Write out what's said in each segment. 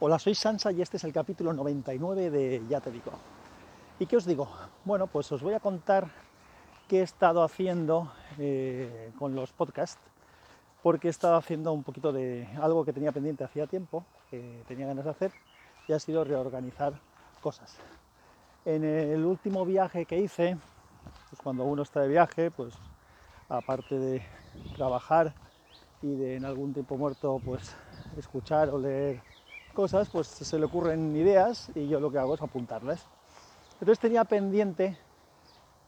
Hola, soy Sansa y este es el capítulo 99 de Ya te digo. ¿Y qué os digo? Bueno, pues os voy a contar qué he estado haciendo eh, con los podcasts, porque he estado haciendo un poquito de algo que tenía pendiente hacía tiempo, que tenía ganas de hacer, y ha sido reorganizar cosas. En el último viaje que hice, pues cuando uno está de viaje, pues aparte de trabajar y de en algún tiempo muerto, pues escuchar o leer cosas, pues se le ocurren ideas y yo lo que hago es apuntarlas. Entonces tenía pendiente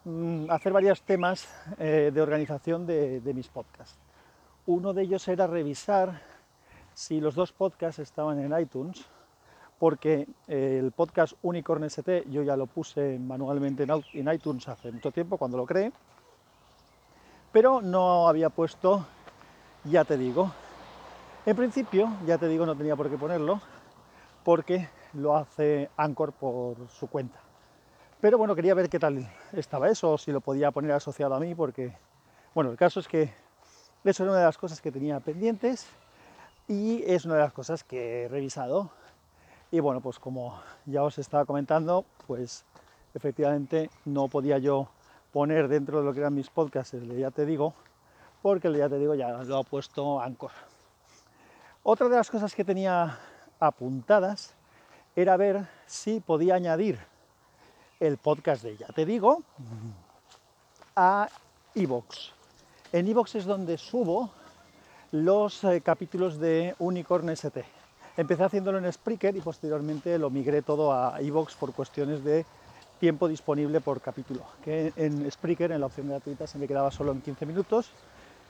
mm, hacer varios temas eh, de organización de, mis podcasts. Uno de ellos era revisar si los dos podcasts estaban en iTunes, porque eh, el podcast Unicorn ST yo ya lo puse manualmente en iTunes hace mucho tiempo, cuando lo creé, pero no había puesto, ya te digo, en principio, ya te digo, no tenía por qué ponerlo, porque lo hace Anchor por su cuenta. Pero bueno, quería ver qué tal estaba eso, si lo podía poner asociado a mí, porque, bueno, el caso es que eso era una de las cosas que tenía pendientes y es una de las cosas que he revisado. Y bueno, pues como ya os estaba comentando, pues efectivamente no podía yo poner dentro de lo que eran mis podcasts el Ya Te Digo, porque el Ya Te Digo ya lo ha puesto Anchor. Otra de las cosas que tenía apuntadas era ver si podía añadir el podcast de Ya Te Digo a Evox. En Evox es donde subo los eh, capítulos de Unicorn ST. Empecé haciéndolo en Spreaker y posteriormente lo migré todo a Evox por cuestiones de tiempo disponible por capítulo. Que en Spreaker, en la opción gratuita, se me quedaba solo en 15 minutos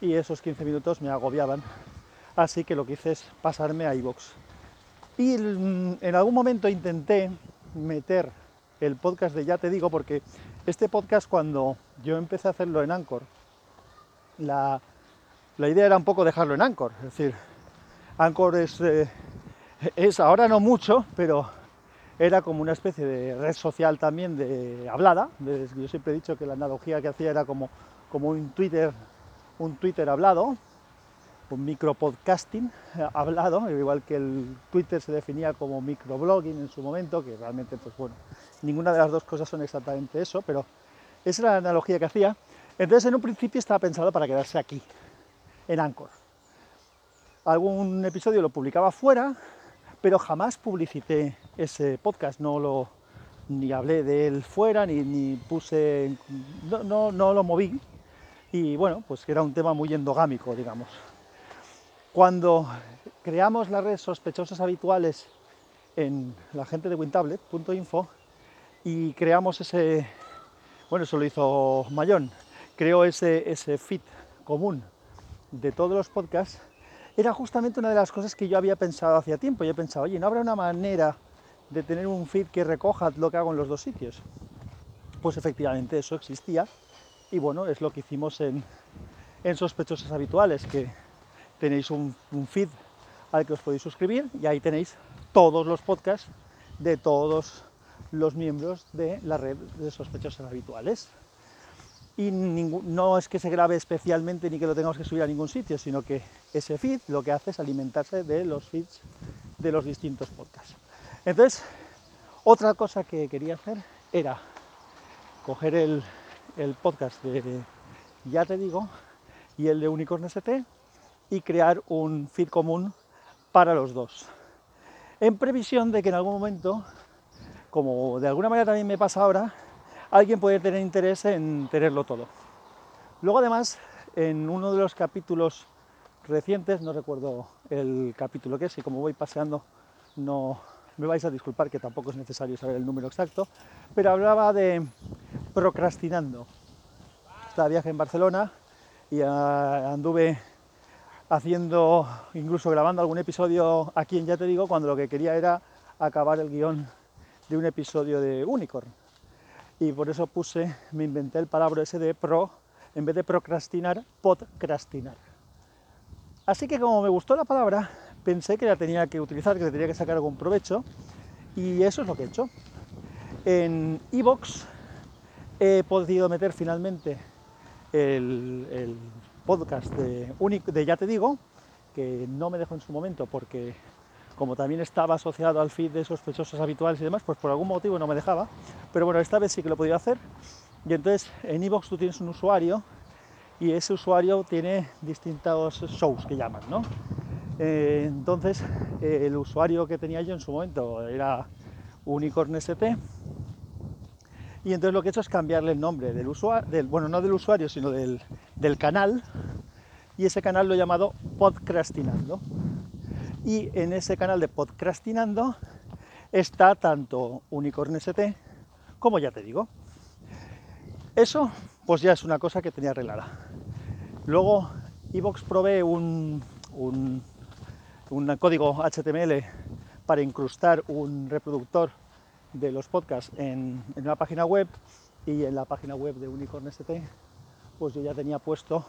y esos 15 minutos me agobiaban. Así que lo que hice es pasarme a Evox. Y en algún momento intenté meter el podcast de Ya Te Digo, porque este podcast cuando yo empecé a hacerlo en Anchor, la, idea era un poco dejarlo en Anchor. Es decir, Anchor es, eh, es ahora no mucho, pero era como una especie de red social también de hablada. Yo siempre he dicho que la analogía que hacía era como, como un Twitter, un Twitter hablado, micropodcasting eh, hablado, igual que el Twitter se definía como microblogging en su momento, que realmente, pues bueno, ninguna de las dos cosas son exactamente eso, pero esa era la analogía que hacía. Entonces, en un principio estaba pensado para quedarse aquí, en Anchor. Algún episodio lo publicaba fuera, pero jamás publicité ese podcast, no lo ni hablé de él fuera, ni, ni puse, no, no, no lo moví. Y bueno, pues era un tema muy endogámico, digamos. Cuando creamos las redes sospechosas habituales en la gente de wintablet.info y creamos ese, bueno, eso lo hizo Mayón, creó ese, ese feed común de todos los podcasts, era justamente una de las cosas que yo había pensado hacía tiempo. Yo he pensado, oye, ¿no habrá una manera de tener un feed que recoja lo que hago en los dos sitios? Pues efectivamente eso existía y bueno, es lo que hicimos en, en Sospechosas Habituales, que tenéis un, feed al que os podéis suscribir y ahí tenéis todos los podcasts de todos los miembros de la red de sospechosos habituales. Y no es que se grabe especialmente ni que lo tengamos que subir a ningún sitio, sino que ese feed lo que hace es alimentarse de los feeds de los distintos podcasts. Entonces, otra cosa que quería hacer era coger el, el podcast de Ya te digo y el de Unicorn ST y crear un feed común para los dos. En previsión de que en algún momento, como de alguna manera también me pasa ahora, alguien puede tener interés en tenerlo todo. Luego además, en uno de los capítulos recientes, no recuerdo el capítulo que es, y como voy paseando no me vais a disculpar que tampoco es necesario saber el número exacto, pero hablaba de procrastinando. Estaba viaje en Barcelona y ah, anduve haciendo, incluso grabando algún episodio aquí en Ya Te Digo, cuando lo que quería era acabar el guion de un episodio de Unicorn. Y por eso puse, me inventé el palabra ese de pro, en vez de procrastinar, podcrastinar. Así que como me gustó la palabra, pensé que la tenía que utilizar, que le tenía que sacar algún provecho, y eso es lo que he hecho. En Evox he podido meter finalmente el podcast de, Ya Te Digo, que no me dejó en su momento porque como también estaba asociado al feed de sospechosos habituales y demás, pues por algún motivo no me dejaba. Pero bueno, esta vez sí que lo podía hacer. Y entonces en iVoox tú tienes un usuario y ese usuario tiene distintos shows que llaman, ¿no? Eh, entonces el usuario que tenía yo en su momento era Unicorn ST y entonces lo que he hecho es cambiarle el nombre del usuario, del, bueno, no del usuario, sino del, del canal, y ese canal lo he llamado Podcrastinando. Y en ese canal de Podcrastinando está tanto Unicorn ST como ya te digo. Eso pues ya es una cosa que tenía arreglada. Luego Evox provee un, un, un código HTML para incrustar un reproductor de los podcasts en, una página web y en la página web de Unicorn ST, pues yo ya tenía puesto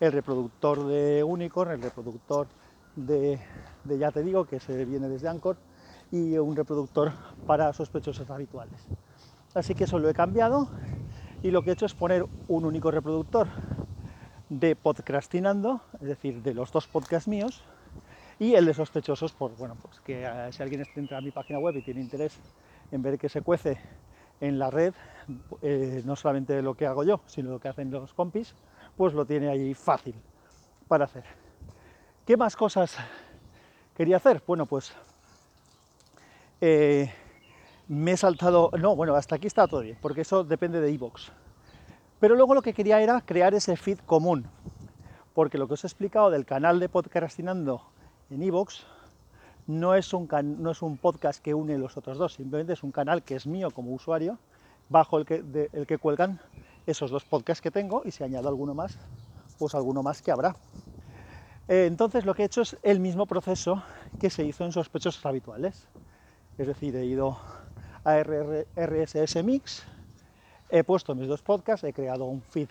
el reproductor de Unicorn, el reproductor de, ya te digo, que se viene desde Anchor, y un reproductor para sospechosos habituales. Así que eso lo he cambiado y lo que he hecho es poner un único reproductor de podcastinando, es decir, de los dos podcasts míos, y el de sospechosos, por bueno, pues que eh, si alguien entra a mi página web y tiene interés en ver que se cuece en la red, eh, no solamente lo que hago yo, sino lo que hacen los compis, pues lo tiene ahí fácil para hacer. ¿Qué más cosas quería hacer? Bueno, pues eh, me he saltado, no, bueno, hasta aquí está todo bien, porque eso depende de iVoox. Pero luego lo que quería era crear ese feed común, porque lo que os he explicado del canal de podcastinando en iVoox no es, un no es un podcast que une los otros dos, simplemente es un canal que es mío como usuario, bajo el que, el que cuelgan esos dos podcasts que tengo y si añado alguno más, pues alguno más que habrá. Eh, entonces lo que he hecho es el mismo proceso que se hizo en sospechosos habituales. Es decir, he ido a RSS Mix, he puesto mis dos podcasts, he creado un feed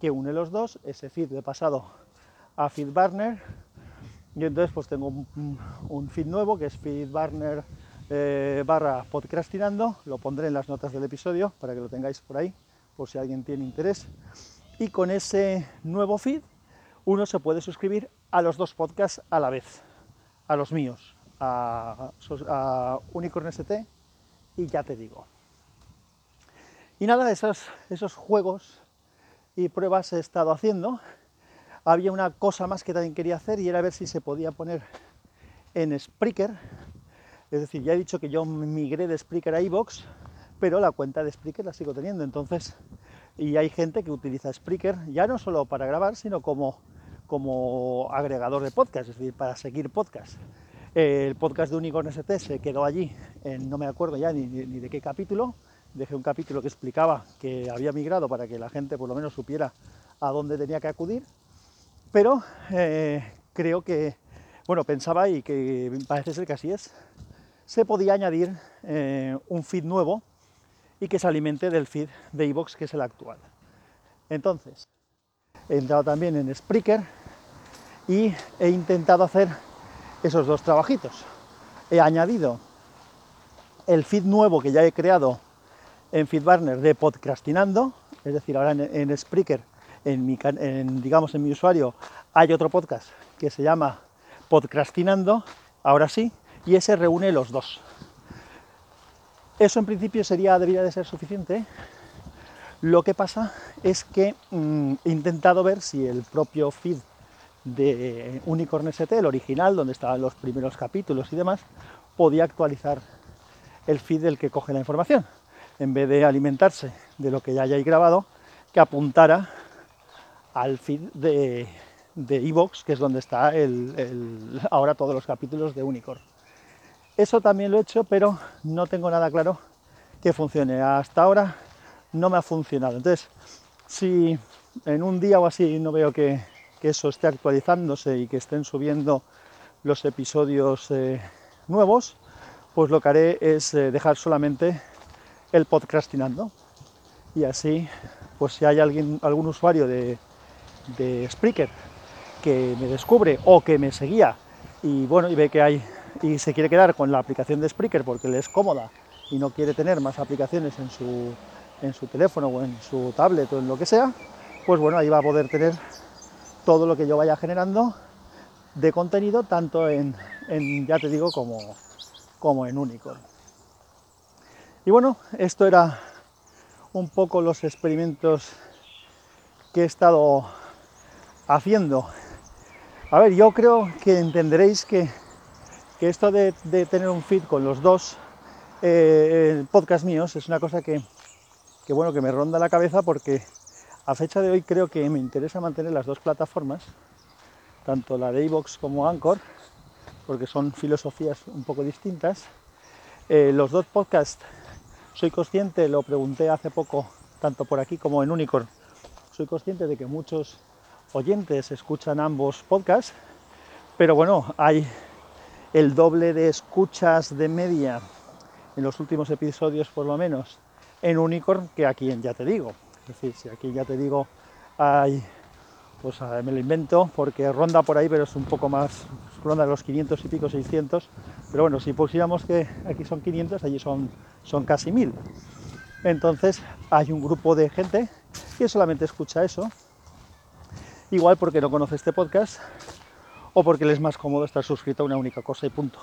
que une los dos, ese feed lo he pasado a FeedBurner y entonces pues tengo un, feed nuevo que es feedburner eh, barra podcastinando, lo pondré en las notas del episodio para que lo tengáis por ahí, por si alguien tiene interés. Y con ese nuevo feed uno se puede suscribir a los dos podcasts a la vez, a los míos, a, a Unicorn ST y ya te digo. Y nada, esos, esos juegos y pruebas he estado haciendo había una cosa más que también quería hacer y era ver si se podía poner en Spreaker. Es decir, ya he dicho que yo migré de Spreaker a iBox, pero la cuenta de Spreaker la sigo teniendo. Entonces, y hay gente que utiliza Spreaker ya no solo para grabar, sino como, como agregador de podcast, es decir, para seguir podcast. El podcast de Unicorn ST se quedó allí, no me acuerdo ya ni, ni de qué capítulo. Dejé un capítulo que explicaba que había migrado para que la gente por lo menos supiera a dónde tenía que acudir pero eh, creo que, bueno, pensaba y que parece ser que así es, se podía añadir eh, un feed nuevo y que se alimente del feed de iVoox que es el actual. Entonces, he entrado también en Spreaker y he intentado hacer esos dos trabajitos. He añadido el feed nuevo que ya he creado en FeedBurner de Podcastinando, es decir, ahora en, en Spreaker en mi, digamos, en mi usuario hay otro podcast que se llama Podcastinando, ahora sí, y ese reúne los dos. Eso en principio sería, debería de ser suficiente. Lo que pasa es que mm, he intentado ver si el propio feed de Unicorn ST, el original, donde estaban los primeros capítulos y demás, podía actualizar el feed del que coge la información. En vez de alimentarse de lo que ya hayáis grabado, que apuntara al feed de Evox, que es donde está ahora todos los capítulos de Unicorn. Eso también lo he hecho, pero no tengo nada claro que funcione. Hasta ahora no me ha funcionado. Entonces, si en un día o así no veo que, eso esté actualizándose y que estén subiendo los episodios eh, nuevos, pues lo que haré es eh, dejar solamente el podcastinando. Y así, pues si hay alguien, algún usuario de, de Spreaker que me descubre o que me seguía y bueno, y ve que hay y se quiere quedar con la aplicación de Spreaker porque le es cómoda y no quiere tener más aplicaciones en su, en su teléfono o en su tablet o en lo que sea, pues bueno, ahí va a poder tener todo lo que yo vaya generando de contenido tanto en, ya te digo, como, como en Unicorn. Y bueno, esto era un poco los experimentos que he estado haciendo. A ver, yo creo que entenderéis que, esto de, tener un feed con los dos eh, podcast míos es una cosa que, que, bueno, que me ronda la cabeza porque a fecha de hoy creo que me interesa mantener las dos plataformas, tanto la de iVoox como Anchor, porque son filosofías un poco distintas. Eh, los dos podcasts, soy consciente, lo pregunté hace poco, tanto por aquí como en Unicorn, soy consciente de que muchos oyentes escuchan ambos podcasts, pero bueno, hay el doble de escuchas de media en los últimos episodios por lo menos en Unicorn que aquí en Ya Te Digo. Es decir, si aquí ya te digo hay, pues me lo invento porque ronda por ahí, pero es un poco más, ronda los 500 y pico, 600. Pero bueno, si pusiéramos que aquí son 500, allí son, son casi 1000. Entonces hay un grupo de gente que solamente escucha eso. Igual porque no conoce este podcast o porque le es más cómodo estar suscrito a una única cosa y punto.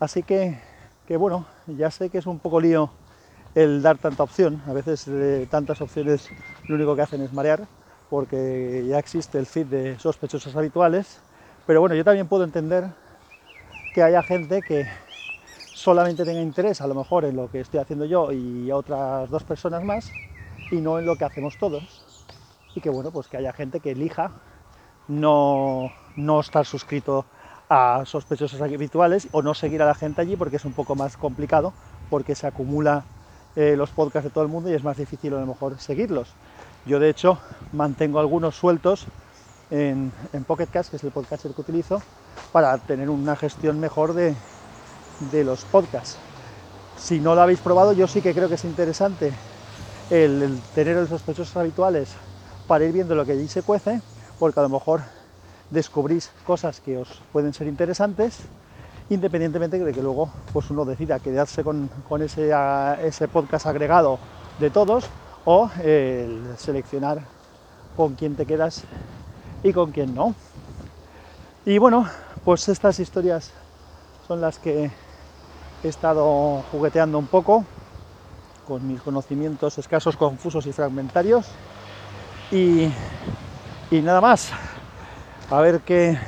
Así que, que bueno, ya sé que es un poco lío el dar tanta opción. A veces eh, tantas opciones lo único que hacen es marear, porque ya existe el feed de sospechosos habituales. Pero bueno, yo también puedo entender que haya gente que solamente tenga interés a lo mejor en lo que estoy haciendo yo y otras dos personas más y no en lo que hacemos todos. Y que bueno, pues que haya gente que elija no, no estar suscrito a sospechosos habituales o no seguir a la gente allí porque es un poco más complicado porque se acumula eh, los podcasts de todo el mundo y es más difícil a lo mejor seguirlos. Yo de hecho mantengo algunos sueltos en, en Pocket que es el podcast que utilizo, para tener una gestión mejor de, los podcasts. Si no lo habéis probado, yo sí que creo que es interesante el, el tener los sospechosos habituales para ir viendo lo que allí se cuece, porque a lo mejor descubrís cosas que os pueden ser interesantes independientemente de que luego pues uno decida quedarse con, ese, ese, podcast agregado de todos o seleccionar con quién te quedas y con quién no. Y bueno, pues estas historias son las que he estado jugueteando un poco con mis conocimientos escasos, confusos y fragmentarios. Y, nada más. A ver qué,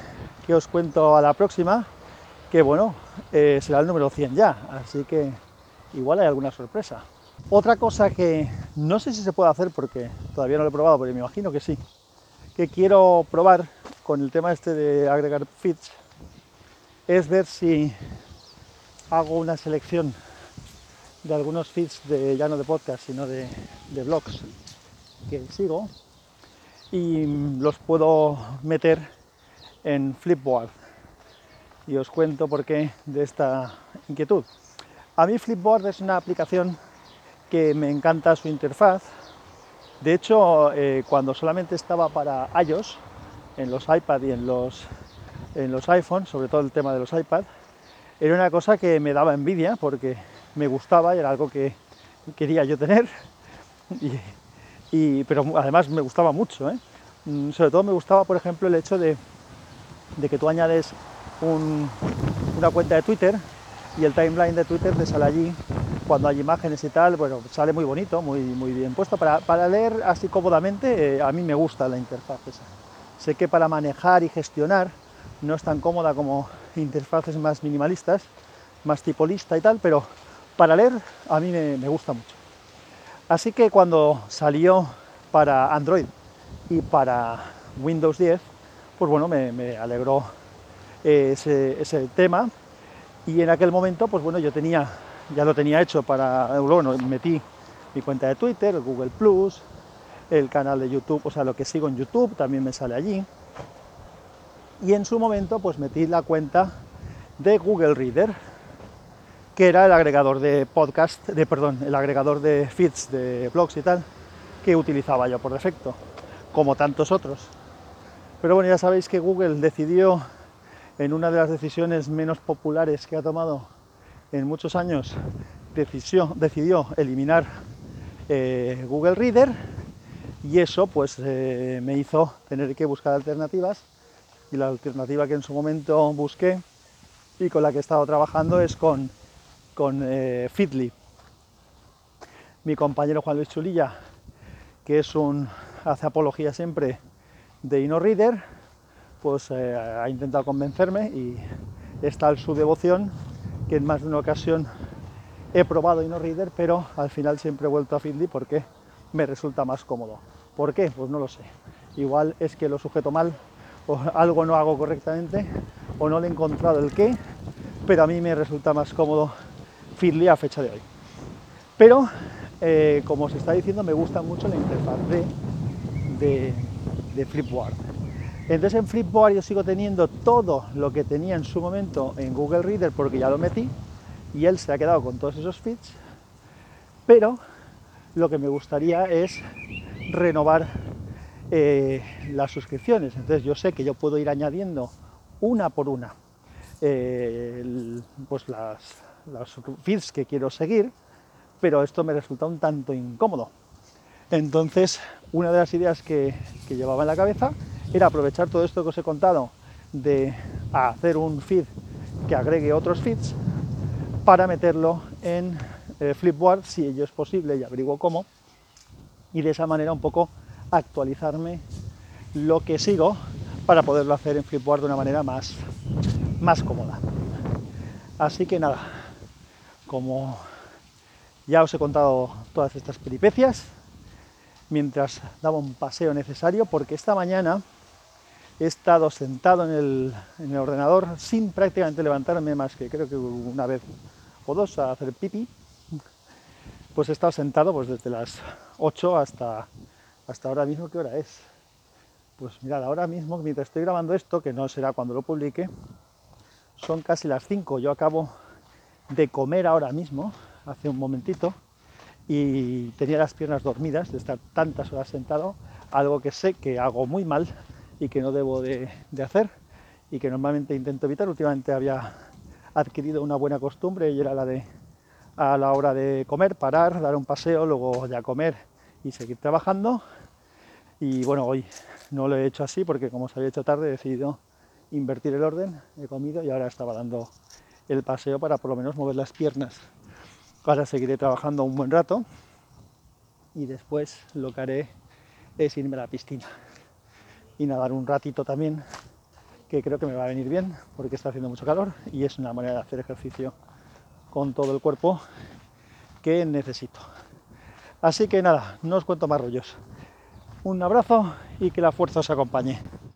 qué os cuento a la próxima que bueno, eh, será el número 100 ya, así que igual hay alguna sorpresa. Otra cosa que no sé si se puede hacer porque todavía no lo he probado, pero me imagino que sí, que quiero probar con el tema este de agregar feeds, es ver si hago una selección de algunos feeds de ya no de podcast, sino de, de blogs que sigo y los puedo meter en Flipboard y os cuento por qué de esta inquietud. A mí Flipboard es una aplicación que me encanta su interfaz. De hecho, eh, cuando solamente estaba para iOS, en los iPad y en los, en los iPhone, sobre todo el tema de los iPad, era una cosa que me daba envidia porque me gustaba y era algo que quería yo tener. pero además me gustaba mucho. ¿eh? Mm, sobre todo me gustaba, por ejemplo, el hecho de, que tú añades una cuenta de Twitter y el timeline de Twitter te sale allí cuando hay imágenes y tal, bueno, sale muy bonito, muy, muy bien puesto. Para, leer así cómodamente, eh, a mí me gusta la interfaz esa. Sé que para manejar y gestionar no es tan cómoda como interfaces más minimalistas, más tipo lista y tal, pero para leer a mí me, gusta mucho. Así que cuando salió para Android y para Windows 10, pues bueno, me, me alegró ese, tema y en aquel momento, pues bueno, yo tenía, ya lo tenía hecho para, bueno, metí mi cuenta de Twitter, el Google Plus, el canal de YouTube, o sea, lo que sigo en YouTube también me sale allí. Y en su momento, pues metí la cuenta de Google Reader, que era el agregador de podcast, de perdón, el agregador de feeds de blogs y tal, que utilizaba yo por defecto, como tantos otros. Pero bueno, ya sabéis que Google decidió en una de las decisiones menos populares que ha tomado en muchos años, decidió, decidió eliminar eh, Google Reader y eso pues eh, me hizo tener que buscar alternativas Y la alternativa que en su momento busqué y con la que he estado trabajando es con, con eh, Feedly. Mi compañero Juan Luis Chulilla, que es un, hace apología siempre de InnoReader, pues eh, ha intentado convencerme y está su devoción, que en más de una ocasión he probado InnoReader, pero al final siempre he vuelto a Feedly porque me resulta más cómodo. ¿Por qué? Pues no lo sé. Igual es que lo sujeto mal o algo no hago correctamente o no le he encontrado el qué, pero a mí me resulta más cómodo Feedly a fecha de hoy. Pero, eh, como os está diciendo, me gusta mucho la interfaz de, de, Flipboard. Entonces en Flipboard yo sigo teniendo todo lo que tenía en su momento en Google Reader porque ya lo metí y él se ha quedado con todos esos feeds, pero lo que me gustaría es renovar eh, las suscripciones. Entonces yo sé que yo puedo ir añadiendo una por una eh, pues las, feeds que quiero seguir, pero esto me resulta un tanto incómodo. Entonces, una de las ideas que, que, llevaba en la cabeza era aprovechar todo esto que os he contado de hacer un feed que agregue otros feeds para meterlo en eh, Flipboard si ello es posible y averiguo cómo y de esa manera un poco actualizarme lo que sigo para poderlo hacer en Flipboard de una manera más, más cómoda. Así que nada, como ya os he contado todas estas peripecias, mientras daba un paseo necesario, porque esta mañana he estado sentado en el, en el ordenador sin prácticamente levantarme más que creo que una vez o dos a hacer pipi, pues he estado sentado pues desde las 8 hasta hasta ahora mismo, ¿qué hora es? Pues mirad, ahora mismo, mientras estoy grabando esto, que no será cuando lo publique, son casi las 5. Yo acabo de comer ahora mismo, hace un momentito, y tenía las piernas dormidas de estar tantas horas sentado, algo que sé que hago muy mal y que no debo de, hacer y que normalmente intento evitar. Últimamente había adquirido una buena costumbre y era la de a la hora de comer, parar, dar un paseo, luego ya comer y seguir trabajando. Y bueno, hoy no lo he hecho así porque como se había hecho tarde he decidido invertir el orden, he comido y ahora estaba dando el paseo para por lo menos mover las piernas. Ahora seguiré trabajando un buen rato y después lo que haré es irme a la piscina y nadar un ratito también, que creo que me va a venir bien porque está haciendo mucho calor y es una manera de hacer ejercicio con todo el cuerpo que necesito. Así que nada, no os cuento más rollos. Un abrazo y que la fuerza os acompañe.